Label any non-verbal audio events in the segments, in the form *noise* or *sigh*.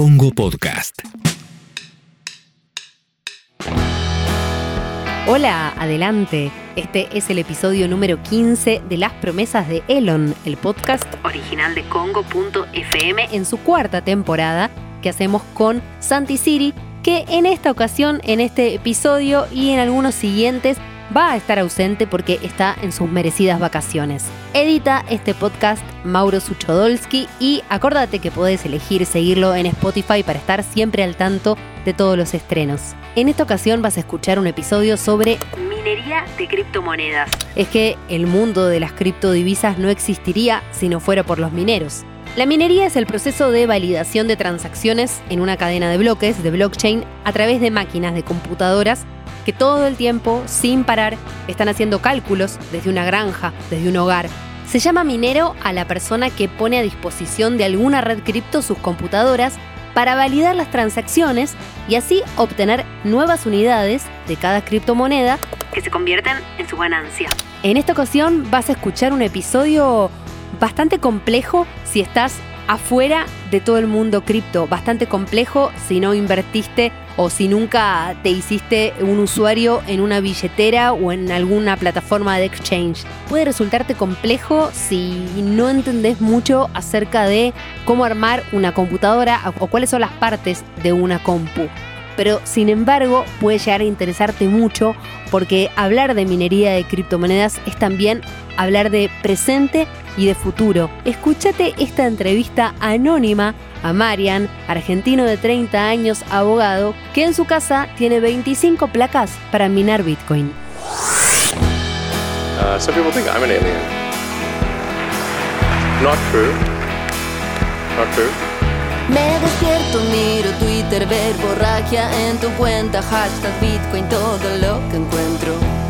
Congo Podcast. Hola, adelante. Este es el episodio número 15 de Las promesas de Elon, el podcast original de Congo.fm en su cuarta temporada que hacemos con Santi Siri, que en esta ocasión, en este episodio y en algunos siguientes va a estar ausente porque está en sus merecidas vacaciones. Edita este podcast Mauro Suchodolski y acordate que podés elegir seguirlo en Spotify para estar siempre al tanto de todos los estrenos. En esta ocasión vas a escuchar un episodio sobre minería de criptomonedas. Es que el mundo de las criptodivisas no existiría si no fuera por los mineros. La minería es el proceso de validación de transacciones en una cadena de bloques de blockchain a través de máquinas de computadoras que todo el tiempo, sin parar, están haciendo cálculos desde una granja, desde un hogar. Se llama minero a la persona que pone a disposición de alguna red cripto sus computadoras para validar las transacciones y así obtener nuevas unidades de cada criptomoneda que se convierten en su ganancia. En esta ocasión vas a escuchar un episodio bastante complejo si estás afuera de todo el mundo cripto, bastante complejo si no invertiste o si nunca te hiciste un usuario en una billetera o en alguna plataforma de exchange. Puede resultarte complejo si no entendés mucho acerca de cómo armar una computadora o cuáles son las partes de una compu pero sin embargo puede llegar a interesarte mucho porque hablar de minería de criptomonedas es también hablar de presente y de futuro. Escúchate esta entrevista anónima a Marian, argentino de 30 años, abogado, que en su casa tiene 25 placas para minar Bitcoin. Uh, some people think I'm an alien. Not true. Not true. Me despierto, miro Twitter, ver borragia en tu cuenta, hashtag Bitcoin, todo lo que encuentro.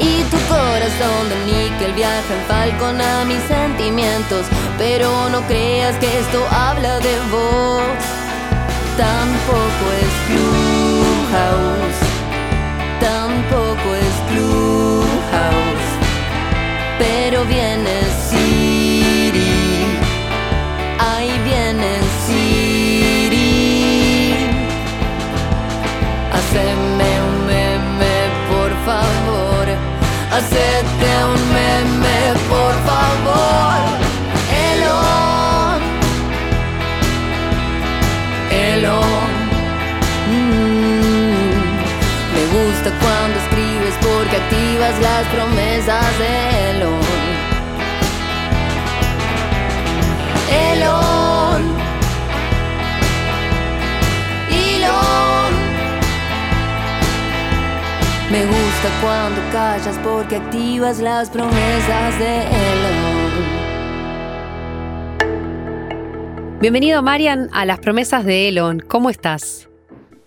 Y tu corazón de níquel viaja en falcón a mis sentimientos, pero no creas que esto habla de vos. Tampoco es Clubhouse, tampoco es Clubhouse, pero viene Siri, Hacete un meme, por favor. Elon. Elon. Mm. Me gusta cuando escribes porque activas las promesas de gusta cuando callas porque activas las promesas de Elon. Bienvenido Marian a las promesas de Elon. ¿Cómo estás?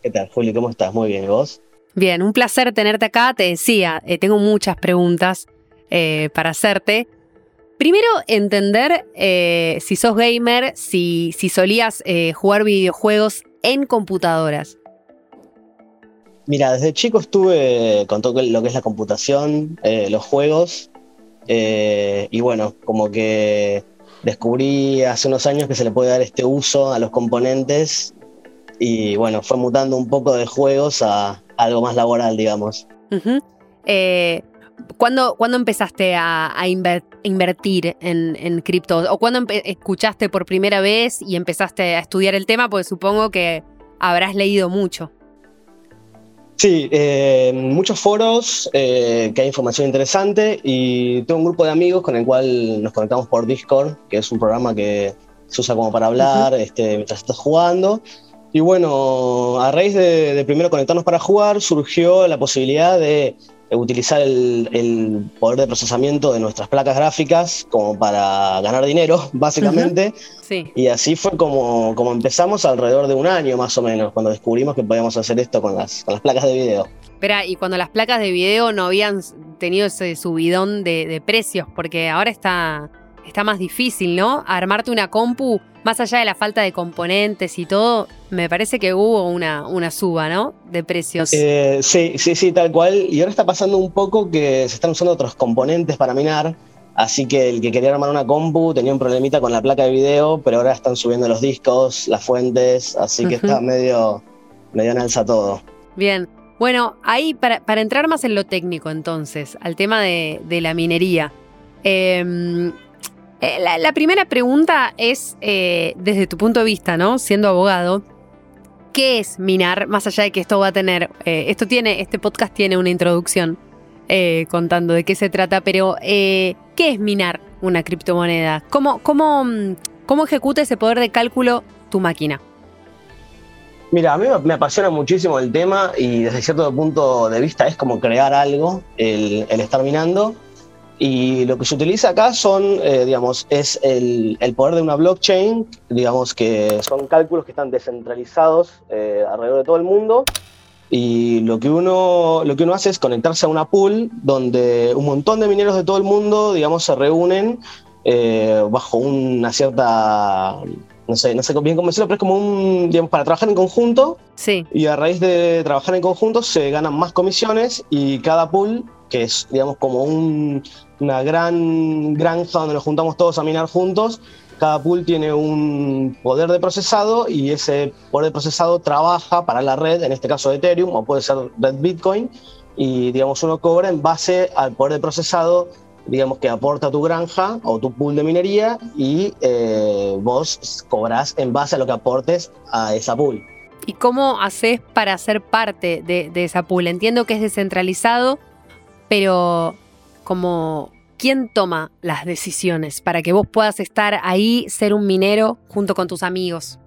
¿Qué tal, Juli? ¿Cómo estás? Muy bien, ¿y vos? Bien, un placer tenerte acá. Te decía, eh, tengo muchas preguntas eh, para hacerte. Primero, entender eh, si sos gamer, si, si solías eh, jugar videojuegos en computadoras. Mira, desde chico estuve con todo lo que es la computación, eh, los juegos, eh, y bueno, como que descubrí hace unos años que se le puede dar este uso a los componentes, y bueno, fue mutando un poco de juegos a algo más laboral, digamos. Eh, ¿cuándo, cuándo empezaste a, a inver- invertir en, en cripto? ¿O cuándo escuchaste por primera vez y empezaste a estudiar el tema? Porque supongo que habrás leído mucho. Sí, eh, muchos foros eh, que hay información interesante y tengo un grupo de amigos con el cual nos conectamos por Discord, que es un programa que se usa como para hablar este, mientras estás jugando. Y bueno, a raíz de, de primero conectarnos para jugar, surgió la posibilidad de utilizar el, el poder de procesamiento de nuestras placas gráficas como para ganar dinero, *laughs* básicamente. Sí. Y así fue como, como empezamos alrededor de un año más o menos, cuando descubrimos que podíamos hacer esto con las, con las placas de video. Espera, y cuando las placas de video no habían tenido ese subidón de, de precios, porque ahora está, está más difícil, ¿no? Armarte una compu, más allá de la falta de componentes y todo, me parece que hubo una, una suba, ¿no? De precios. Eh, sí, sí, sí, tal cual. Y ahora está pasando un poco que se están usando otros componentes para minar. Así que el que quería armar una compu tenía un problemita con la placa de video, pero ahora están subiendo los discos, las fuentes, así que está medio, medio en alza todo. Bien. Bueno, ahí para, para entrar más en lo técnico entonces, al tema de, de la minería. Em, eh, la, primera pregunta es, eh, desde tu punto de vista, ¿no? Siendo abogado, ¿qué es minar? Más allá de que esto va a tener, eh, esto tiene, este podcast tiene una introducción contando de qué se trata, pero ¿qué es minar una criptomoneda? ¿Cómo, cómo, mm, ¿Cómo ejecuta ese poder de cálculo tu máquina? Mira, a mí me- apasiona muchísimo el tema y desde cierto punto de vista es como crear algo, el estar minando. Y lo que se utiliza acá son, eh, digamos, es el, el poder de una blockchain, digamos que son cálculos que están descentralizados eh, alrededor de todo el mundo. Y lo que, uno, lo que uno hace es conectarse a una pool donde un montón de mineros de todo el mundo, digamos, se reúnen eh, bajo una cierta, no sé, no sé bien cómo decirlo, pero es como un, digamos, para trabajar en conjunto Sí, y a raíz de trabajar en conjunto se ganan más comisiones y cada pool, que es digamos como un- una gran granja donde nos juntamos todos a minar juntos, cada pool tiene un poder de procesado y ese poder de procesado trabaja para la red, en este caso Ethereum o puede ser red Bitcoin, y digamos uno cobra en base al poder de procesado digamos que aporta tu granja o tu pool de minería y eh, vos cobrás en base a lo que aportes a esa pool. ¿Y cómo haces para ser parte de, de esa pool? Entiendo que es descentralizado, pero como ¿quién toma las decisiones para que vos puedas estar ahí, ser un minero junto con tus amigos?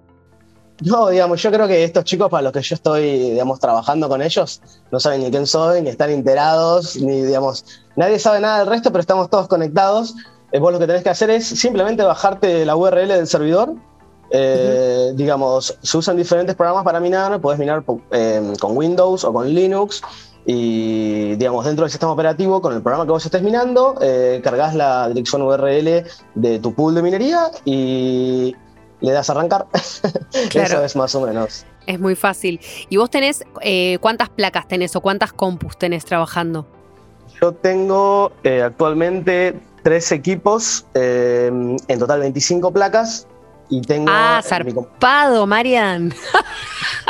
No, digamos, yo creo que estos chicos para los que yo estoy, digamos, trabajando con ellos, no saben ni quién soy, ni están enterados, ni, digamos, nadie sabe nada del resto, pero estamos todos conectados. Eh, vos lo que tenés que hacer es simplemente bajarte la URL del servidor. Eh, Digamos, se usan diferentes programas para minar, podés minar eh, con Windows o con Linux. Y, digamos, dentro del sistema operativo, con el programa que vos estés minando, eh, cargas la dirección URL de tu pool de minería y le das a arrancar. *laughs* Claro. Eso es más o menos. Es muy fácil. ¿Y vos tenés eh, cuántas placas tenés o cuántas compus tenés trabajando? Yo tengo eh, actualmente tres equipos, eh, en total 25 placas. Y tengo. ah, en mi zarpado, *laughs*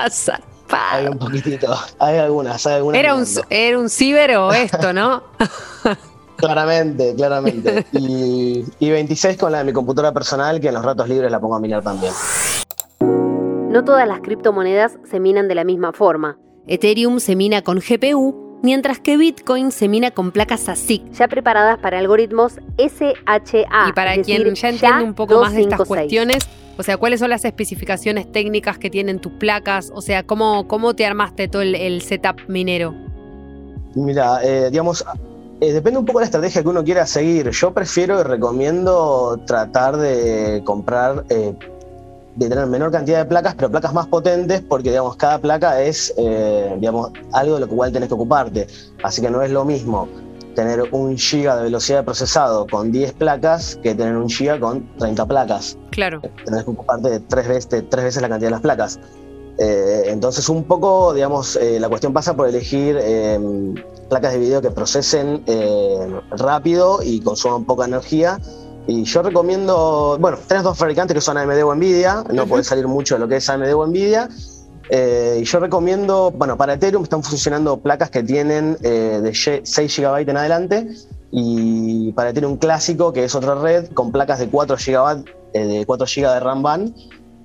Hay un poquitito. Hay algunas, hay algunas. Era un, era un ciber o esto, ¿no? *laughs* Claramente, claramente. y, y 26 con la de mi computadora personal, que en los ratos libres la pongo a minar también. No todas las criptomonedas se minan de la misma forma. Ethereum se mina con GPU, mientras que Bitcoin se mina con placas ASIC, ya preparadas para algoritmos SHA. Y para quien decir, ya entiende un poco más de estas 256. cuestiones, o sea, ¿cuáles son las especificaciones técnicas que tienen tus placas? O sea, ¿cómo, cómo te armaste todo el, setup minero? Mira, eh, digamos, eh, depende un poco de la estrategia que uno quiera seguir. Yo prefiero y recomiendo tratar de comprar, eh, de tener menor cantidad de placas, pero placas más potentes, porque digamos, cada placa es eh, digamos, algo de lo igual tenés que ocuparte. Así que no es lo mismo tener un giga de velocidad de procesado con 10 placas que tener un giga con 30 placas Claro. tenés que ocuparte de tres veces, de tres veces la cantidad de las placas. Eh, entonces, un poco, digamos, eh, la cuestión pasa por elegir eh, placas de video que procesen eh, rápido y consuman poca energía. Y yo recomiendo, bueno, tenés dos fabricantes que son AMD o Nvidia, no Ujú. puede salir mucho de lo que es AMD o Nvidia. Eh, y yo recomiendo, bueno, para Ethereum están funcionando placas que tienen eh, de ye- 6 GB en adelante y para Ethereum clásico, que es otra red, con placas de 4 GB eh, de 4 GB de RAM ban,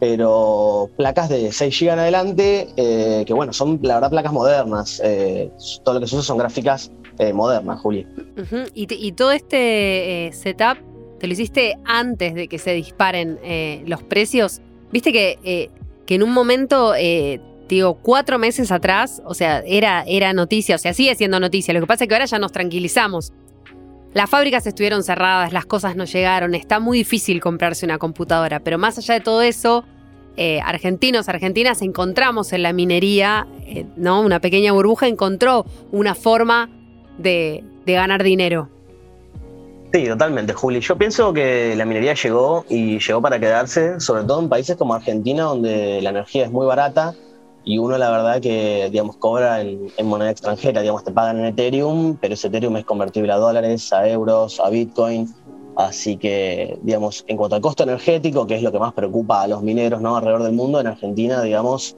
pero placas de 6 GB en adelante, eh, que bueno, son la verdad placas modernas. eh, todo lo que se usa son gráficas eh, modernas, Juli. Y, y todo este eh, setup, ¿te lo hiciste antes de que se disparen eh, los precios? Viste que, eh, que en un momento, eh, digo, cuatro meses atrás, o sea, era, era noticia, o sea, sigue siendo noticia. Lo que pasa es que ahora ya nos tranquilizamos. Las fábricas estuvieron cerradas, las cosas no llegaron, está muy difícil comprarse una computadora, pero más allá de todo eso, eh, argentinos, argentinas, encontramos en la minería, eh, ¿no? Una pequeña burbuja encontró una forma de, de ganar dinero. Sí, totalmente, Juli. Yo pienso que la minería llegó y llegó para quedarse, sobre todo en países como Argentina, donde la energía es muy barata y uno la verdad que, digamos, cobra en, en moneda extranjera, digamos, te pagan en Ethereum, pero ese Ethereum es convertible a dólares, a euros, a Bitcoin, Así que, digamos, en cuanto al costo energético, que es lo que más preocupa a los mineros ¿no? alrededor del mundo, en Argentina, digamos,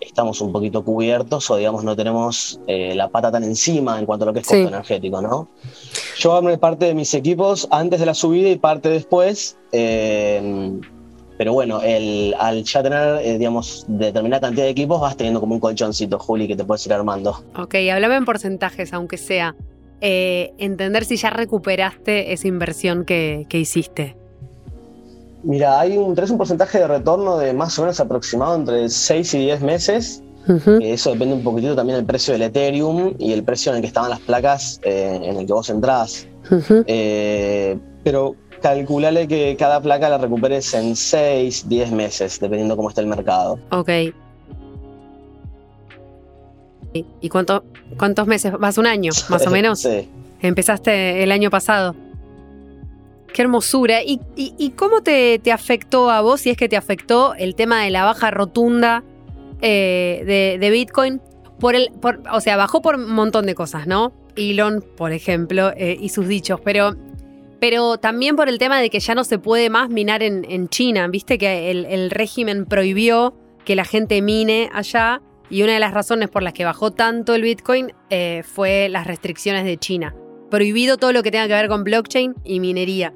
estamos un poquito cubiertos o, digamos, no tenemos eh, la pata tan encima en cuanto a lo que es costo energético, ¿no? Yo armé parte de mis equipos antes de la subida y parte después. Eh, pero bueno, el, al ya tener, eh, digamos, determinada cantidad de equipos, vas teniendo como un colchoncito, Juli, que te puedes ir armando. Ok, háblame en porcentajes, aunque sea. entender si ya recuperaste esa inversión que, que hiciste. Mira, hay un, tenés un porcentaje de retorno de más o menos aproximado entre 6 y 10 meses. eso depende un poquitito también del precio del Ethereum y el precio en el que estaban las placas eh, en el que vos entrás. Eh, pero calculale que cada placa la recuperes en 6, 10 meses, dependiendo cómo esté el mercado. Ok. ¿Y cuánto, cuántos meses? ¿Más un año, más o *laughs* menos? sí. Empezaste el año pasado. Qué hermosura. ¿Y, cómo te, afectó a vos, si es que te afectó, el tema de la baja rotunda eh, de, Bitcoin? Por el, o sea, bajó por un montón de cosas, ¿no? Elon, por ejemplo, eh, y sus dichos, pero, pero también por el tema de que ya no se puede más minar en, China. Viste que el, régimen prohibió que la gente mine allá y una de las razones por las que bajó tanto el Bitcoin eh, fue las restricciones de China. Prohibido todo lo que tenga que ver con blockchain y minería.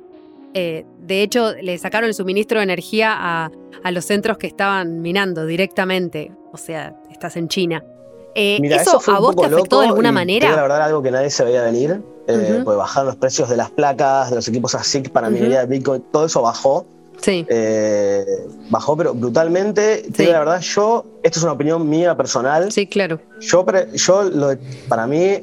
Eh, de hecho, le sacaron el suministro de energía a, los centros que estaban minando directamente. O sea, estás en China. Eh, ¿Eso, a vos te afectó de alguna manera? La verdad, algo que nadie se veía venir. Eh, pues bajaron los precios de las placas, de los equipos ASIC para minería de Bitcoin, todo eso bajó. Sí. Eh, bajó, pero brutalmente. la verdad, yo, esto es una opinión mía personal. Sí, claro. Yo, yo para mí,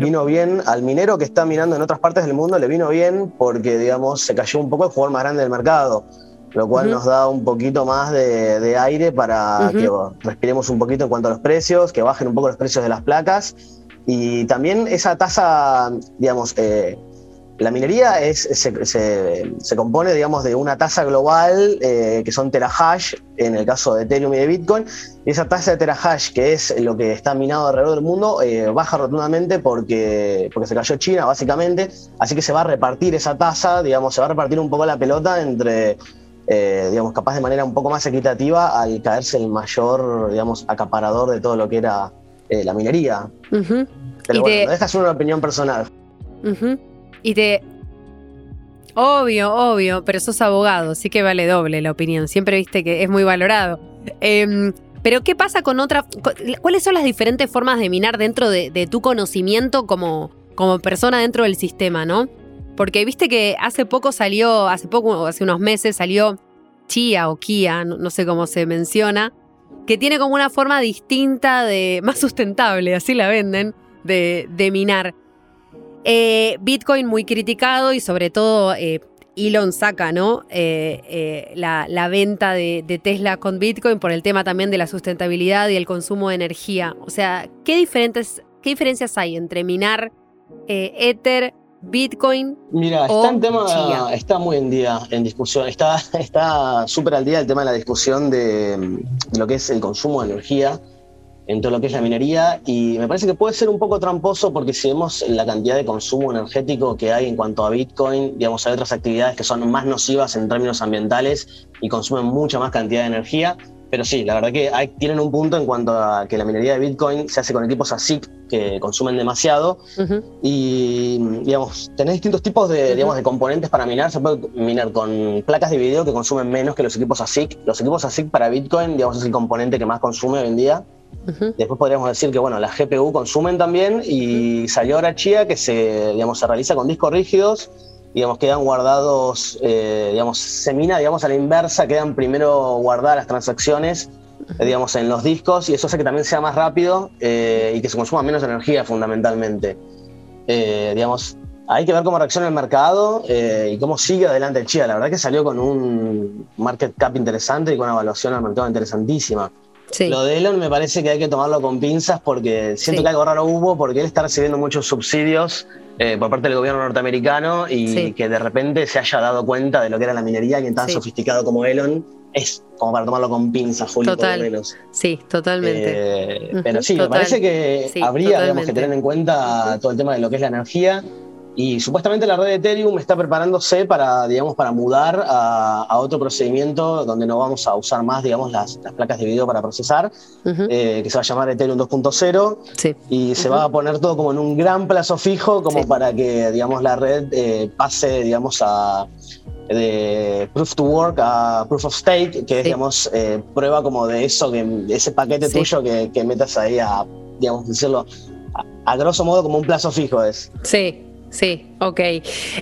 vino bien al minero que está minando en otras partes del mundo, le vino bien porque, digamos, se cayó un poco el jugador más grande del mercado. Lo cual nos da un poquito más de, aire para que respiremos un poquito en cuanto a los precios, que bajen un poco los precios de las placas. Y también esa tasa, digamos, eh, la minería es, se, compone, digamos, de una tasa global eh, que son terahash, en el caso de Ethereum y de Bitcoin, y esa tasa de terahash, que es lo que está minado alrededor del mundo, eh, baja rotundamente porque, porque se cayó China, básicamente, así que se va a repartir esa tasa, digamos, se va a repartir un poco la pelota entre, eh, digamos, capaz de manera un poco más equitativa al caerse el mayor, digamos, acaparador de todo lo que era la minería. Pero bueno, no deja ser una opinión personal. Y te... Obvio, obvio, pero sos abogado, sí que vale doble la opinión. Siempre viste que es muy valorado. Em, pero ¿qué pasa con otra... ¿Cuáles son las diferentes formas de minar dentro de, tu conocimiento como, como persona dentro del sistema, no? Porque viste que hace poco salió, hace poco, hace unos meses salió Chia o Kia, no, sé cómo se menciona, que tiene como una forma distinta de, *laughs* más sustentable, así la venden, de, de minar. Eh, Bitcoin muy criticado y sobre todo eh, Elon saca ¿no? Eh, la, venta de, Tesla con Bitcoin por el tema también de la sustentabilidad y el consumo de energía. O sea, ¿qué, diferentes, qué diferencias hay entre minar Ether, Bitcoin? Mira, está en tema, está muy en día en discusión, está súper al día el tema de la discusión de lo que es el consumo de energía en todo lo que es la minería y me parece que puede ser un poco tramposo porque si vemos la cantidad de consumo energético que hay en cuanto a Bitcoin, digamos, hay otras actividades que son más nocivas en términos ambientales y consumen mucha más cantidad de energía, pero sí, la verdad que hay, tienen un punto en cuanto a que la minería de Bitcoin se hace con equipos ASIC que consumen demasiado. Y, digamos, tenés distintos tipos de, digamos, de componentes para minar. Se puede minar con placas de video que consumen menos que los equipos ASIC. Los equipos ASIC para Bitcoin, digamos, es el componente que más consume hoy en día. Después podríamos decir que bueno, las GPU consumen también. Y salió ahora Chia que se, digamos, se realiza con discos rígidos, digamos, quedan guardados, eh, digamos, se mina digamos, a la inversa, quedan primero guardadas las transacciones digamos, en los discos y eso hace que también sea más rápido eh, y que se consuma menos energía fundamentalmente. digamos, hay que ver cómo reacciona el mercado y cómo sigue adelante el Chia. La verdad que salió con un market cap interesante y con una evaluación al mercado interesantísima. Lo de Elon me parece que hay que tomarlo con pinzas porque siento que algo raro hubo porque él está recibiendo muchos subsidios eh, por parte del gobierno norteamericano y que de repente se haya dado cuenta de lo que era la minería, y tan sofisticado como Elon es como para tomarlo con pinzas, Julio, por lo menos. Sí, totalmente. Eh, pero sí, me parece que habría que tener en cuenta todo el tema de lo que es la energía Y supuestamente la red de Ethereum está preparándose para, digamos, para mudar a, otro procedimiento donde no vamos a usar más, digamos, las, placas de video para procesar, eh, que se va a llamar Ethereum 2.0. Sí. Y se va a poner todo como en un gran plazo fijo, como para que, digamos, la red eh, pase, digamos, a de proof to work a proof of stake, que es, digamos, eh, prueba como de eso, que ese paquete tuyo que, que, metas ahí a, digamos, decirlo, a, grosso modo como un plazo fijo es. Sí, Sí, ok.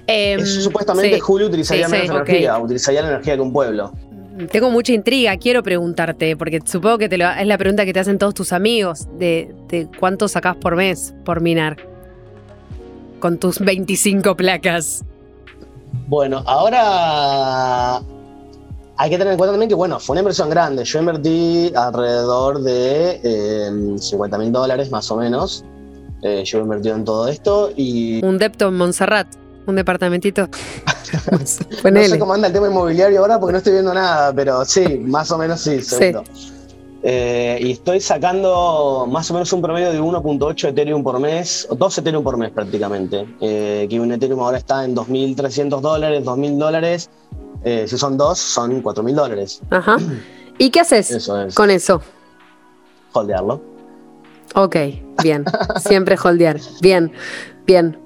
Em, supuestamente Julio utilizaría menos energía, utilizaría la energía que un pueblo. Tengo mucha intriga, quiero preguntarte, porque supongo que te lo, es la pregunta que te hacen todos tus amigos, de, de cuánto sacás por mes por minar con tus 25 placas. Bueno, ahora hay que tener en cuenta también que, bueno, fue una inversión grande. Yo invertí alrededor de 50 em, mil dólares más o menos eh, yo he invertido en todo esto y... Un depto en Montserrat, un departamentito. *laughs* no sé cómo anda el tema inmobiliario ahora porque no estoy viendo nada, pero sí, más o menos sí, seguro. Eh, y estoy sacando más o menos un promedio de 1.8 Ethereum por mes, o 2 Ethereum por mes prácticamente. Eh, que un Ethereum ahora está en 2.300 dólares, 2.000 dólares. si son dos, son 4.000 dólares. Ajá. ¿Y qué haces con eso? Holdearlo. Ok, bien. Siempre holdear. Bien, bien.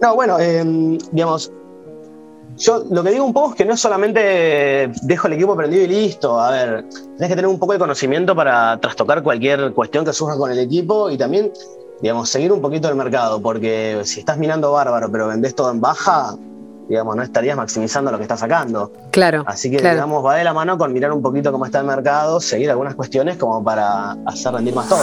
No, bueno, em, digamos, yo lo que digo un poco es que no es solamente dejo el equipo prendido y listo. A ver, tenés que tener un poco de conocimiento para trastocar cualquier cuestión que surja con el equipo y también, digamos, seguir un poquito el mercado, porque si estás minando bárbaro pero vendés todo en baja, digamos, no estarías maximizando lo que estás sacando. Claro. Así que, digamos, va de la mano con mirar un poquito cómo está el mercado, seguir algunas cuestiones como para hacer rendir más todo.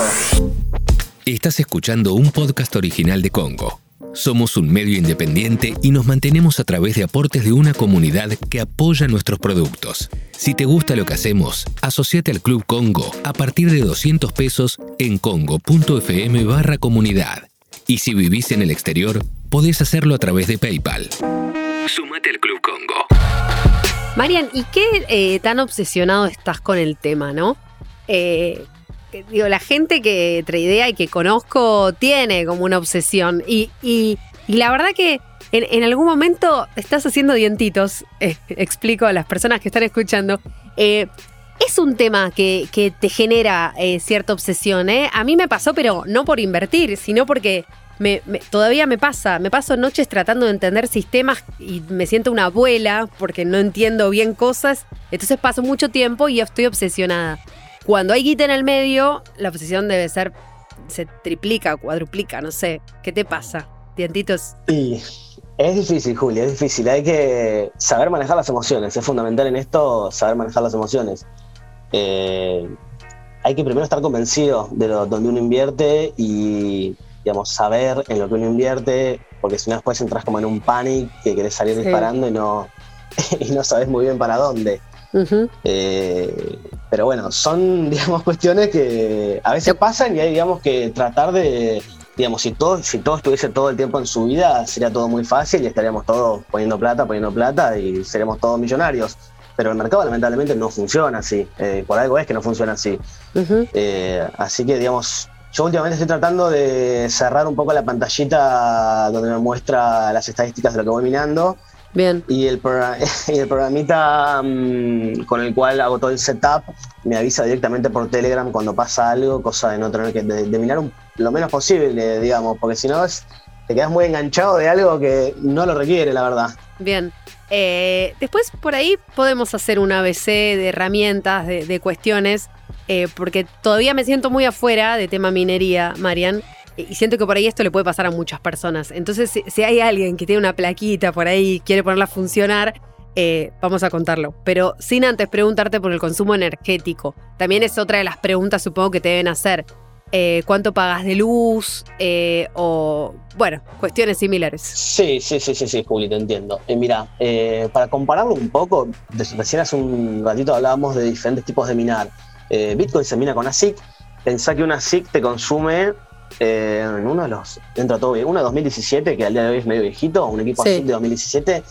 Estás escuchando un podcast original de Congo. Somos un medio independiente y nos mantenemos a través de aportes de una comunidad que apoya nuestros productos. Si te gusta lo que hacemos, asociate al Club Congo a partir de 200 pesos en congo.fm barra comunidad. Y si vivís en el exterior, podés hacerlo a través de PayPal. Sumate al Club Congo. Marian, ¿y qué eh, tan obsesionado estás con el tema, no? Eh, digo, la gente que tradea y que conozco tiene como una obsesión. Y, la verdad que en, algún momento estás haciendo dientitos, *laughs* eh, explico a las personas que están escuchando. Eh, es un tema que, te genera eh, cierta obsesión. A mí me pasó, pero no por invertir, sino porque todavía me pasa. Me paso noches tratando de entender sistemas y me siento una abuela porque no entiendo bien cosas. Entonces paso mucho tiempo y estoy obsesionada. Cuando hay guita en el medio, la posición debe ser, se triplica, cuadruplica, no sé. ¿Qué te pasa? Dientitos. Sí, es difícil, Julia, es difícil. Hay que saber manejar las emociones. Es fundamental en esto saber manejar las emociones. Eh, hay que primero estar convencido de lo, donde uno invierte y, digamos, saber en lo que uno invierte, porque si no después entras como en un panic que querés salir disparando y no, *laughs* y no sabes muy bien para dónde. Eh, pero bueno, son, *laughs* digamos, cuestiones que a veces pasan y hay, digamos, que tratar de, digamos, si todo, si todo estuviese todo el tiempo en su vida, sería todo muy fácil y estaríamos todos poniendo plata, poniendo plata y seremos todos millonarios. Pero el mercado lamentablemente no funciona así. Eh, por algo es que no funciona así. Eh, así que, digamos, yo últimamente estoy tratando de cerrar un poco la pantallita donde me muestra las estadísticas de lo que voy minando Bien. Y el, *laughs* el programita mm, con el cual hago todo el setup me avisa directamente por Telegram cuando pasa algo, cosa de no tener que de, mirar lo menos posible, digamos, porque si no te quedas muy enganchado de algo que no lo requiere, la verdad. Bien. Eh, después por ahí podemos hacer un ABC de herramientas, de, cuestiones, eh, porque todavía me siento muy afuera de tema minería, Marian. Y siento que por ahí esto le puede pasar a muchas personas. Entonces, si, hay alguien que tiene una plaquita por ahí y quiere ponerla a funcionar, eh, vamos a contarlo. Pero sin antes preguntarte por el consumo energético. También es otra de las preguntas, supongo, que te deben hacer. Eh, ¿Cuánto pagas de luz? Eh, o, bueno, cuestiones similares. Sí, sí, sí, sí, sí, Juli, te entiendo. mira, para compararlo un poco, recién hace un ratito hablábamos de diferentes tipos de minar. Bitcoin se mina con ASIC. Pensá que una ASIC te consume eh, en uno de los, dentro de todo, uno de 2017, que al día de hoy es medio viejito, un equipo así de 2017,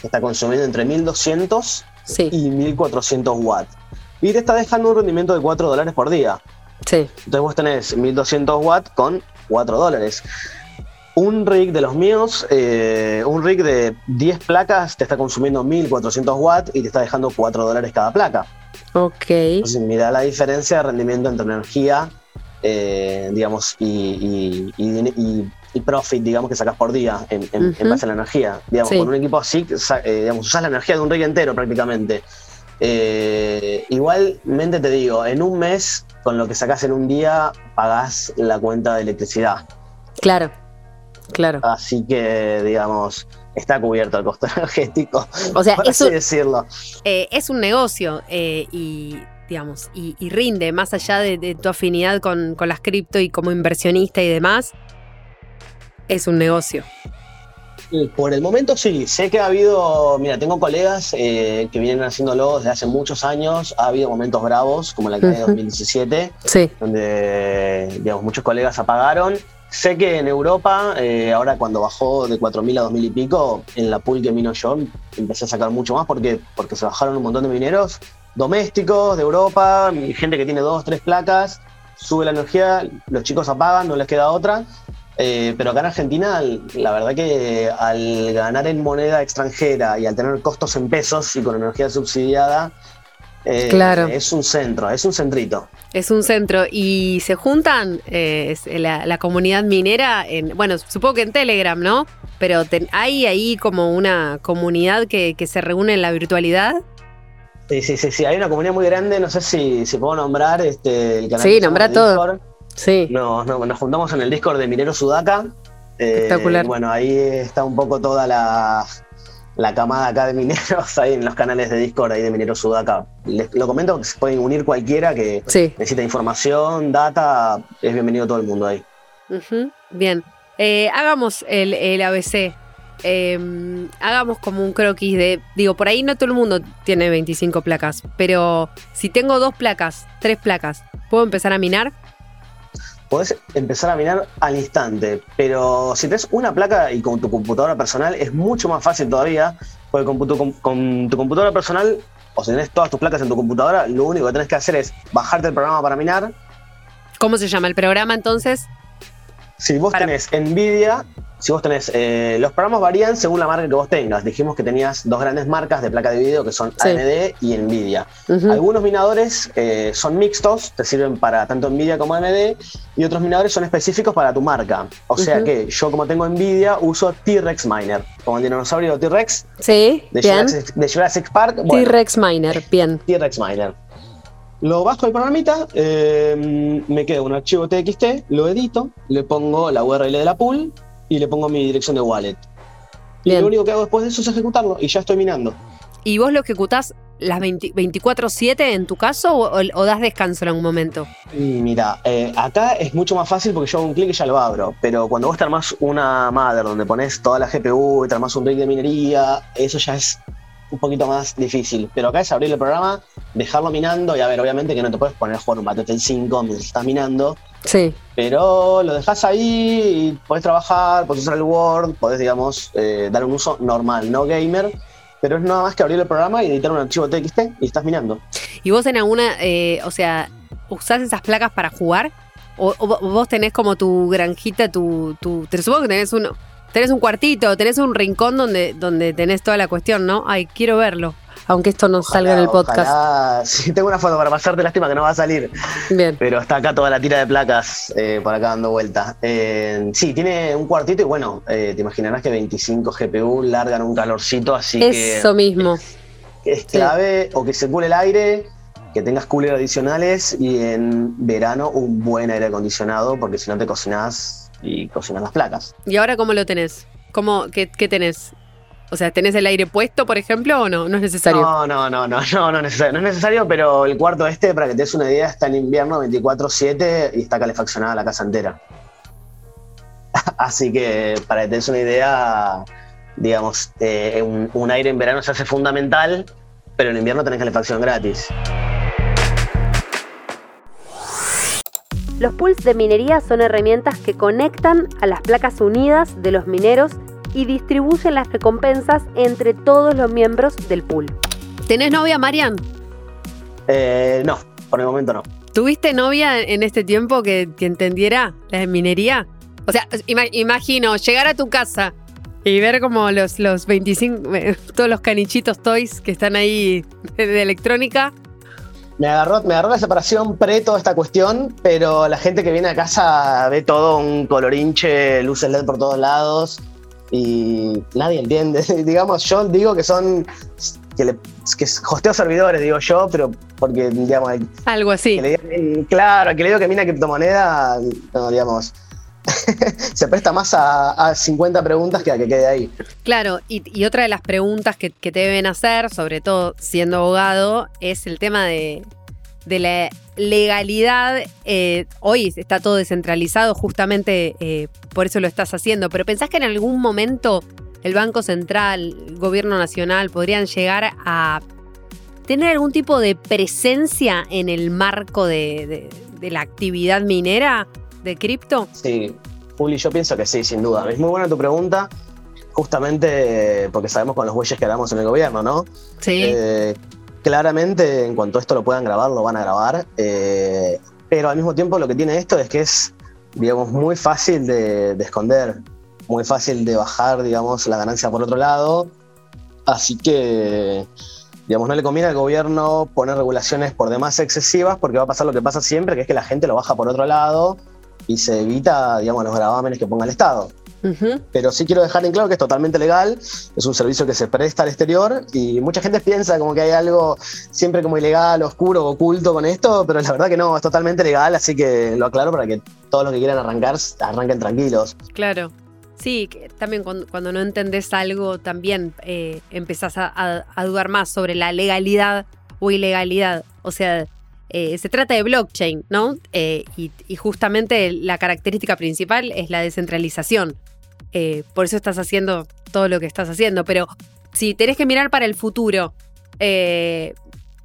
que está consumiendo entre 1200 y 1400 watts. Y te está dejando un rendimiento de 4 dólares por día. Sí. Entonces vos tenés 1200 watts con 4 dólares. Un rig de los míos, eh, un rig de 10 placas te está consumiendo 1400 watts y te está dejando 4 dólares cada placa. Ok. Entonces, mira la diferencia de rendimiento entre energía, eh, digamos, y, y, y, y, profit, digamos, que sacas por día en, en, Ujú. en base a la energía. Digamos, Sí. con un equipo así, eh, digamos, usas la energía de un rig entero prácticamente. Eh, igualmente te digo, en un mes, con lo que sacas en un día, pagás la cuenta de electricidad. Claro. Claro. Así que, digamos, está cubierto el costo *laughs* energético. O sea, por eso- así decirlo. Eh, es un negocio eh, y, digamos, y, y rinde, más allá de, de tu afinidad con, con las cripto y como inversionista y demás, es un negocio. Por el momento sí, sé que ha habido, mira, tengo colegas eh, que vienen haciéndolo desde hace muchos años, ha habido momentos bravos, como la caída de Ujú. 2017, Sí. donde, digamos, muchos colegas apagaron. Sé que en Europa, eh, ahora cuando bajó de 4.000 a 2.000 y pico, en la pool que vino yo, empecé a sacar mucho más porque, porque se bajaron un montón de mineros domésticos de Europa, gente que tiene dos, tres placas, sube la energía, los chicos apagan, no les queda otra. Eh, pero acá en Argentina, la verdad que al ganar en moneda extranjera y al tener costos en pesos y con energía subsidiada, eh, Claro. es un centro, es un centrito. Es un centro y se juntan eh, la, la comunidad minera, en, bueno, supongo que en Telegram, ¿no? Pero ten- hay ahí como una comunidad que, que se reúne en la virtualidad. Sí, sí, sí, sí, hay una comunidad muy grande, no sé si, si puedo nombrar este, el canal. Sí, nombra todo. Discord. Sí. Nos, nos- juntamos en el Discord de Minero Sudaca. Eh, Espectacular. Bueno, ahí está un poco toda la, la camada acá de mineros, *laughs* ahí en los canales de Discord ahí de Minero Sudaca. Les lo comento que se pueden unir cualquiera que Sí. necesita información, data, es bienvenido todo el mundo ahí. Ujú, Bien. Eh, hagamos el, el ABC. Eh, hagamos como un croquis de. Digo, por ahí no todo el mundo tiene 25 placas, pero si tengo dos placas, tres placas, ¿puedo empezar a minar? Podés empezar a minar al instante, pero si tenés una placa y con tu computadora personal es mucho más fácil todavía, porque con tu, con- con tu computadora personal, o si tenés todas tus placas en tu computadora, lo único que tenés que hacer es bajarte el programa para minar. ¿Cómo se llama el programa entonces? Si vos Para- tenés Nvidia, si vos tenés, eh, los programas varían según la marca que vos tengas. Dijimos que tenías dos grandes marcas de placa de video que son Sí. AMD y Nvidia. Algunos minadores eh, son mixtos, te sirven para tanto Nvidia como AMD, y otros minadores son específicos para tu marca. O sea que yo, como tengo Nvidia, uso T-Rex Miner, como el dinosaurio T-Rex Sí, de, bien. Jurassic, de Jurassic Park. Bueno, T-Rex Miner, bien. T-Rex Miner. Lo bajo el programita, eh, me queda un archivo TXT, lo edito, le pongo la URL de la pool y le pongo mi dirección de wallet. Y lo único que hago después de eso es ejecutarlo y ya estoy minando. ¿Y vos lo ejecutás las 20 24-7 en tu caso o, o das descanso en algún momento? Mira, eh, acá es mucho más fácil porque yo hago un clic y ya lo abro. Pero cuando vos te armás una mother donde pones toda la GPU y te armás un rig de minería, eso ya es un poquito más difícil. Pero acá es abrir el programa, dejarlo minando y a ver, obviamente que no te puedes poner a jugar un Battlefield 5 mientras estás minando. Sí. Pero lo dejas ahí y podés trabajar, podés usar el Word, podés, digamos, eh, dar un uso normal, no gamer. Pero es nada más que abrir el programa y editar un archivo TXT y estás minando. ¿Y vos en alguna, eh, o sea, usás esas placas para jugar? ¿O, o vos tenés como tu granjita, tu, tu te supongo que tenés uno, tenés un cuartito, tenés un rincón donde, donde tenés toda la cuestión, ¿no? Ay, quiero verlo. Aunque esto no salga en el podcast. Ojalá- *laughs* Sí, tengo una foto para pasarte, lástima que no va a salir. Bien. Pero está acá toda la tira de placas eh, por acá dando vuelta. Eh, sí, tiene un cuartito y bueno, eh, te imaginarás que 25 GPU largan un calorcito, así Eso mismo. que es clave o que se cule el aire, que tengas cooler adicionales y en verano un buen aire acondicionado, porque si no te cocinas y cocinas las placas. ¿Y ahora cómo lo tenés? ¿Cómo, qué, qué tenés? O sea, ¿tenés el aire puesto, por ejemplo, o no? No es necesario. No, no, no, no, no, no es necesario. No es necesario, pero el cuarto este, para que te des una idea, está en invierno 24-7 y está calefaccionada la casa entera. *laughs* Así que para que te des una idea, digamos, eh, un, un aire en verano se hace fundamental, pero en invierno tenés calefacción gratis. Los pools de minería son herramientas que conectan a las placas unidas de los mineros y distribuyen las recompensas entre todos los miembros del pool. ¿Tenés novia, Marian? Eh, no, por el momento no. ¿Tuviste novia en este tiempo que, que entendiera la minería? O sea, ima- imagino llegar a tu casa y ver como los, los 25, eh, *laughs* todos los canichitos toys que están ahí de electrónica. Me agarró, me agarró la separación pre toda esta cuestión, pero la gente que viene a casa ve todo un colorinche, luces LED por todos lados y nadie entiende. *laughs* digamos, yo digo que son que, le, que hosteo servidores, digo yo, pero porque, digamos, Algo así. que le claro, que le digo que mina criptomoneda, no, digamos, *laughs* se presta más a, a 50 preguntas que a que quede ahí. Claro, y, otra de las preguntas que, te deben hacer, sobre todo siendo abogado, es el tema de, la legalidad. Eh, hoy está todo descentralizado, justamente eh, por eso lo estás haciendo, pero ¿pensás que en algún momento el Banco Central, el Gobierno Nacional podrían llegar a tener algún tipo de presencia en el marco de la actividad minera de cripto? Sí, Juli, yo pienso que sí, sin duda. Es muy buena tu pregunta, justamente porque sabemos con los bueyes que damos en el gobierno, ¿no? Sí. Eh, claramente, en cuanto esto lo puedan grabar, lo van a grabar. eh, pero al mismo tiempo, lo que tiene esto es que es, digamos, muy fácil de, de esconder, muy fácil de bajar, digamos, la ganancia por otro lado. Así que, digamos, no le conviene al gobierno poner regulaciones por demás excesivas, porque va a pasar lo que pasa siempre, que es que la gente lo baja por otro lado y se evita, digamos, los gravámenes que ponga el Estado pero sí quiero dejar en claro que es totalmente legal, es un servicio que se presta al exterior y mucha gente piensa como que hay algo siempre como ilegal, oscuro, oculto con esto, pero la verdad que no, es totalmente legal, así que lo aclaro para que todos los que quieran arrancar arranquen tranquilos. Claro. Sí, que también cuando, cuando no entendés algo, también eh, empezás a, a- a dudar más sobre la legalidad o ilegalidad. O sea, eh, se trata de blockchain, ¿no? Eh, y, justamente la característica principal es la descentralización. Eh, por eso estás haciendo todo lo que estás haciendo. Pero si tenés que mirar para el futuro, ¿qué,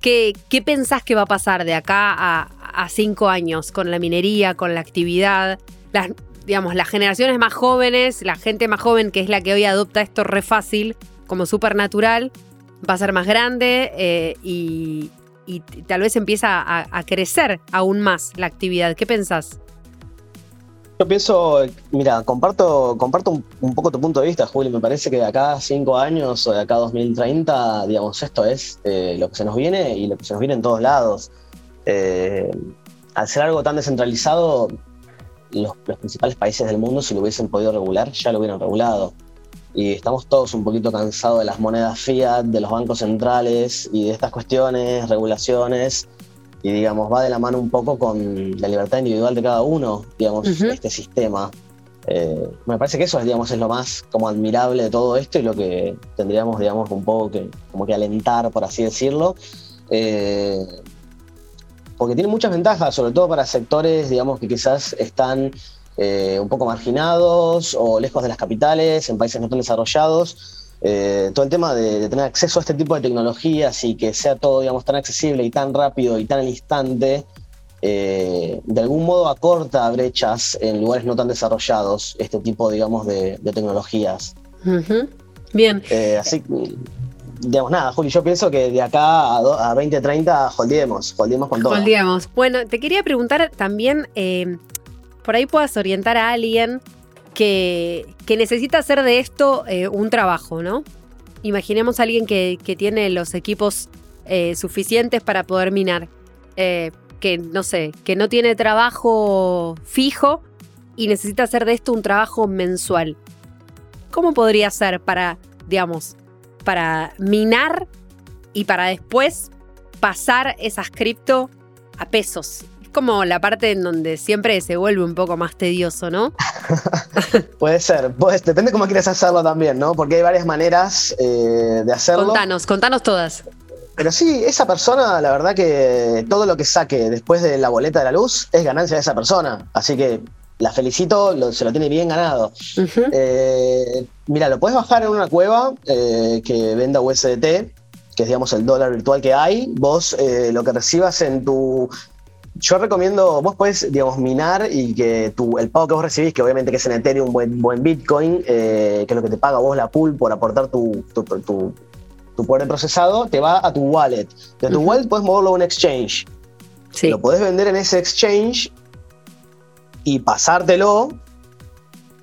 qué pensás que va a pasar de acá a, cinco años con la minería, con la actividad? Las, digamos, las generaciones más jóvenes, la gente más joven que es la que hoy adopta esto re fácil, como súper natural, va a ser más grande y, y tal vez empieza a, crecer aún más la actividad. ¿Qué pensás? Yo pienso, mira, comparto, comparto un, poco tu punto de vista, Juli, me parece que de acá a cinco años o de acá a 2030, digamos, esto es eh, lo que se nos viene y lo que se nos viene en todos lados. Eh, al ser algo tan descentralizado, los principales países del mundo, si lo hubiesen podido regular, ya lo hubieran regulado. Y estamos todos un poquito cansados de las monedas fiat, de los bancos centrales y de estas cuestiones, regulaciones. Y digamos, va de la mano un poco con la libertad individual de cada uno, digamos, Ujú. este sistema. Eh, me parece que eso es, digamos, es lo más como admirable de todo esto y lo que tendríamos, digamos, un poco que, como que alentar, por así decirlo. Eh, porque tiene muchas ventajas, sobre todo para sectores, digamos, que quizás están eh, un poco marginados o lejos de las capitales, en países no tan desarrollados. Eh, todo el tema de, de tener acceso a este tipo de tecnologías y que sea todo, digamos, tan accesible y tan rápido y tan al instante, eh, de algún modo acorta brechas en lugares no tan desarrollados, este tipo, digamos, de, de tecnologías. Ujú. Bien. Eh, así digamos, nada, Juli, yo pienso que de acá a, do- a 2030 holdeemos, holdeemos con todo. Holdeamos. Bueno, te quería preguntar también, eh, por ahí puedas orientar a alguien que, que necesita hacer de esto eh, un trabajo, ¿no? Imaginemos a alguien que, que tiene los equipos eh, suficientes para poder minar, eh, que no sé, que no tiene trabajo fijo y necesita hacer de esto un trabajo mensual. ¿Cómo podría ser para, digamos, para minar y para después pasar esas cripto a pesos? Como la parte en donde siempre se vuelve un poco más tedioso, ¿no? *laughs* Puede ser, pues, depende cómo quieres hacerlo también, ¿no? Porque hay varias maneras eh, de hacerlo. Contanos, contanos todas. Pero sí, esa persona, la verdad que todo lo que saque después de la boleta de la luz es ganancia de esa persona. Así que la felicito, lo- se lo tiene bien ganado. Eh, mira, lo puedes bajar en una cueva eh, que venda USDT, que es digamos el dólar virtual que hay. Vos eh, lo que recibas en tu. Yo recomiendo, vos puedes, digamos, minar y que tu, el pago que vos recibís, que obviamente que es en Ethereum, buen, buen Bitcoin, eh, que es lo que te paga vos la pool por aportar tu, tu, tu- tu poder de procesado, te va a tu wallet. De tu wallet puedes moverlo a un exchange. Sí. Lo podés vender en ese exchange y pasártelo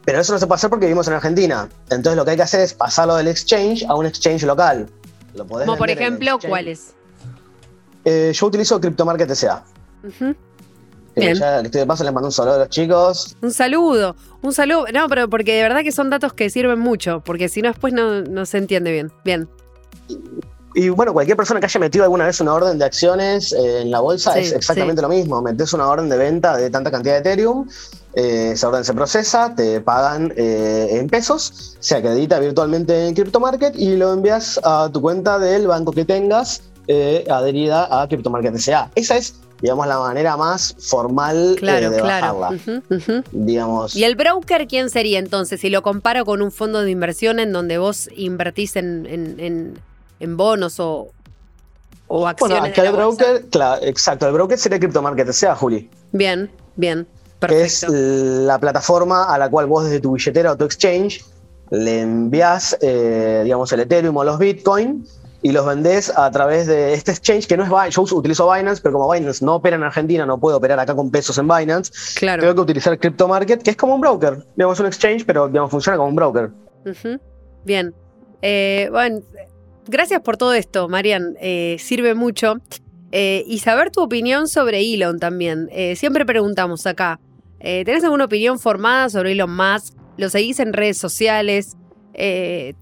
Pero eso no se puede hacer porque vivimos en Argentina. Entonces lo que hay que hacer es pasarlo del exchange a un exchange local. Lo podés Como por ejemplo, ¿cuáles? Eh, yo utilizo CryptoMarket SA. Bien. Ya estoy de paso les mando un saludo a los chicos. Un saludo, un saludo. No, pero porque de verdad que son datos que sirven mucho, porque si no después no, se entiende bien. Bien. Y, bueno, cualquier persona que haya metido alguna vez una orden de acciones eh, en la bolsa es exactamente lo mismo. Metes una orden de venta de tanta cantidad de Ethereum, eh, esa orden se procesa, te pagan eh, en pesos, se acredita virtualmente en CryptoMarket y lo envías a tu cuenta del banco que tengas adherida a CryptoMarket SA. Esa es digamos, la manera más formal eh, claro, de claro. Digamos. ¿Y el broker quién sería entonces? Si lo comparo con un fondo de inversión en donde vos invertís en, bonos o, o acciones. Bueno, que el broker, claro, exacto, el broker sería CryptoMarket, sea Juli. Bien, bien. Perfecto. Que es la plataforma a la cual vos desde tu billetera o tu exchange le envías, eh, digamos, el Ethereum o los Bitcoin y los vendés a través de este exchange que no es Binance. Yo utilizo Binance, pero como Binance no opera en Argentina, no puedo operar acá con pesos en Binance. Claro. Tengo que utilizar Crypto Market, que es como un broker. Digamos, un exchange, pero digamos, funciona como un broker. Bien. Eh, bueno, gracias por todo esto, Marian. Eh, sirve mucho. Eh, y saber tu opinión sobre Elon también. siempre preguntamos acá. ¿Tenés alguna opinión formada sobre Elon Musk? ¿Lo seguís en redes sociales? Eh,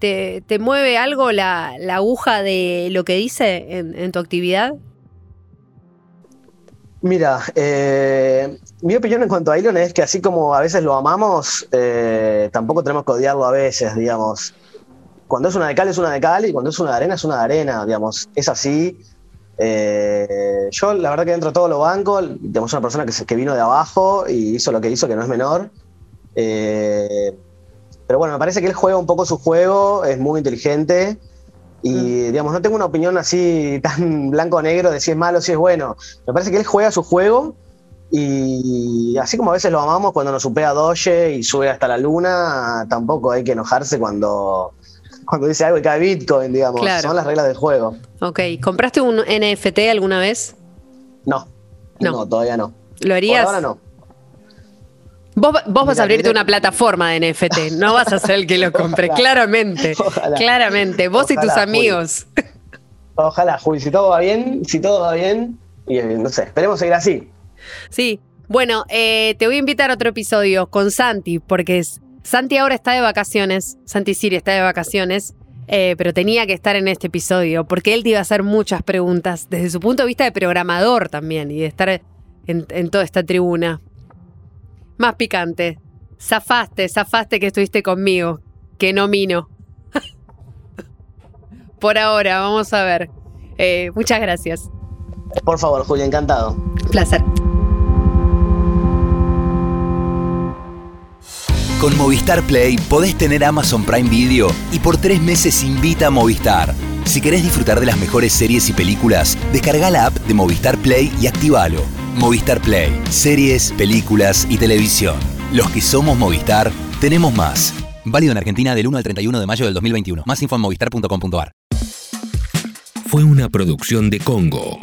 te, mueve algo la, aguja de lo que dice en, tu actividad? Mira, eh, mi opinión en cuanto a Elon es que así como a veces lo amamos, eh, tampoco tenemos que odiarlo a veces, digamos. Cuando es una de cal es una de cal y cuando es una de arena es una de arena, digamos. Es así. yo la verdad que dentro de todo lo banco, tenemos una persona que, que vino de abajo y hizo lo que hizo, que no es menor. Pero bueno, me parece que él juega un poco su juego, es muy inteligente. Y mm. digamos, no tengo una opinión así *laughs* tan blanco-negro de si es malo o si es bueno. Me parece que él juega su juego y así como a veces lo amamos cuando nos supera Doge y sube hasta la luna, tampoco hay que enojarse cuando, cuando dice algo y cae Bitcoin, digamos. Son las reglas del juego. Ok, ¿compraste un NFT alguna vez? No, no, todavía no. ¿Lo harías? ahora no. Vos, vas a abrirte una plataforma de NFT, *laughs* no vas a ser el que lo compre, claramente. Claramente, vos y tus amigos. Ojalá, Juli, si todo va bien, si todo va bien, y eh, no sé, esperemos seguir así. Sí, bueno, eh, te voy a invitar a otro episodio con Santi, porque Santi ahora está de vacaciones, Santi Siri está de vacaciones, eh, pero tenía que estar en este episodio, porque él te iba a hacer muchas preguntas, desde su punto de vista de programador también, y de estar en toda esta tribuna. Más picante. Zafaste, zafaste que estuviste conmigo. Que no mino. *laughs* Por ahora, vamos a ver. Eh, muchas gracias. Por favor, Julia, encantado. Placer. Con Movistar Play podés tener Amazon Prime Video y por tres meses invita a Movistar. Si querés disfrutar de las mejores series y películas, descarga la app de Movistar Play y activalo. Movistar Play, series, películas y televisión. Los que somos Movistar, tenemos más. Válido en Argentina del 1 al 31 de mayo del 2021. Más info en movistar.com.ar. Fue una producción de Congo.